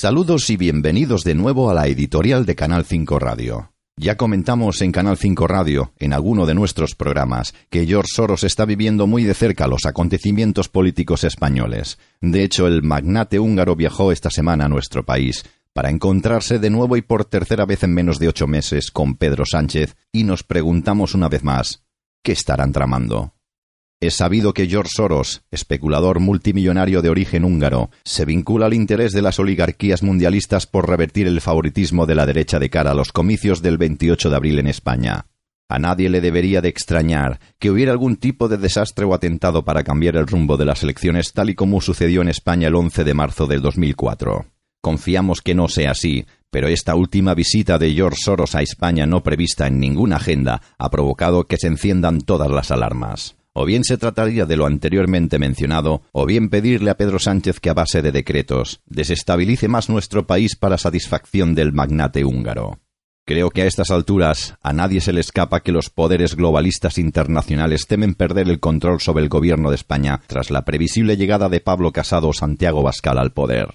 Saludos y bienvenidos de nuevo a la editorial de Canal 5 Radio. Ya comentamos en Canal 5 Radio, en alguno de nuestros programas, que George Soros está viviendo muy de cerca los acontecimientos políticos españoles. De hecho, el magnate húngaro viajó esta semana a nuestro país para encontrarse de nuevo y por tercera vez en menos de ocho meses con Pedro Sánchez y nos preguntamos una vez más, ¿qué estarán tramando? Es sabido que George Soros, especulador multimillonario de origen húngaro, se vincula al interés de las oligarquías mundialistas por revertir el favoritismo de la derecha de cara a los comicios del 28 de abril en España. A nadie le debería de extrañar que hubiera algún tipo de desastre o atentado para cambiar el rumbo de las elecciones tal y como sucedió en España el 11 de marzo del 2004. Confiamos que no sea así, pero esta última visita de George Soros a España no prevista en ninguna agenda ha provocado que se enciendan todas las alarmas. O bien se trataría de lo anteriormente mencionado, o bien pedirle a Pedro Sánchez que a base de decretos desestabilice más nuestro país para satisfacción del magnate húngaro. Creo que a estas alturas a nadie se le escapa que los poderes globalistas internacionales temen perder el control sobre el gobierno de España tras la previsible llegada de Pablo Casado o Santiago Bascal al poder.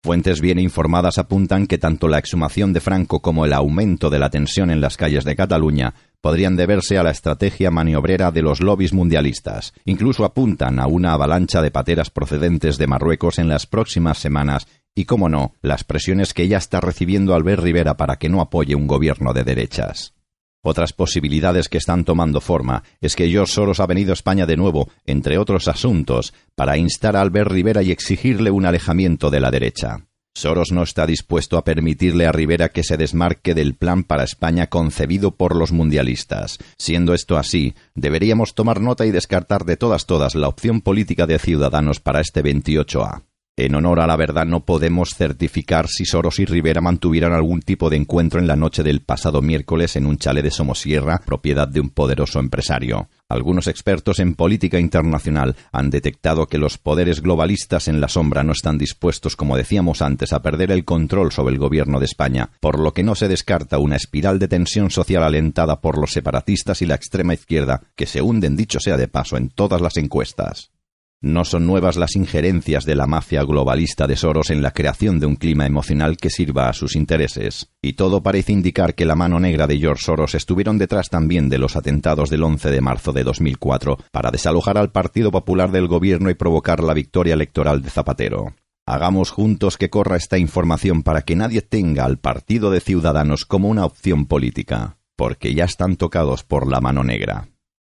Fuentes bien informadas apuntan que tanto la exhumación de Franco como el aumento de la tensión en las calles de Cataluña podrían deberse a la estrategia maniobrera de los lobbies mundialistas. Incluso apuntan a una avalancha de pateras procedentes de Marruecos en las próximas semanas y, como no, las presiones que ya está recibiendo Albert Rivera para que no apoye un gobierno de derechas. Otras posibilidades que están tomando forma es que George Soros ha venido a España de nuevo, entre otros asuntos, para instar a Albert Rivera y exigirle un alejamiento de la derecha. Soros no está dispuesto a permitirle a Rivera que se desmarque del plan para España concebido por los mundialistas. Siendo esto así, deberíamos tomar nota y descartar de todas todas la opción política de Ciudadanos para este 28A. En honor a la verdad no podemos certificar si Soros y Rivera mantuvieran algún tipo de encuentro en la noche del pasado miércoles en un chalet de Somosierra, propiedad de un poderoso empresario. Algunos expertos en política internacional han detectado que los poderes globalistas en la sombra no están dispuestos, como decíamos antes, a perder el control sobre el gobierno de España, por lo que no se descarta una espiral de tensión social alentada por los separatistas y la extrema izquierda, que se hunden, dicho sea de paso, en todas las encuestas. No son nuevas las injerencias de la mafia globalista de Soros en la creación de un clima emocional que sirva a sus intereses, y todo parece indicar que la mano negra de George Soros estuvieron detrás también de los atentados del 11 de marzo de 2004 para desalojar al Partido Popular del gobierno y provocar la victoria electoral de Zapatero. Hagamos juntos que corra esta información para que nadie tenga al Partido de Ciudadanos como una opción política, porque ya están tocados por la mano negra.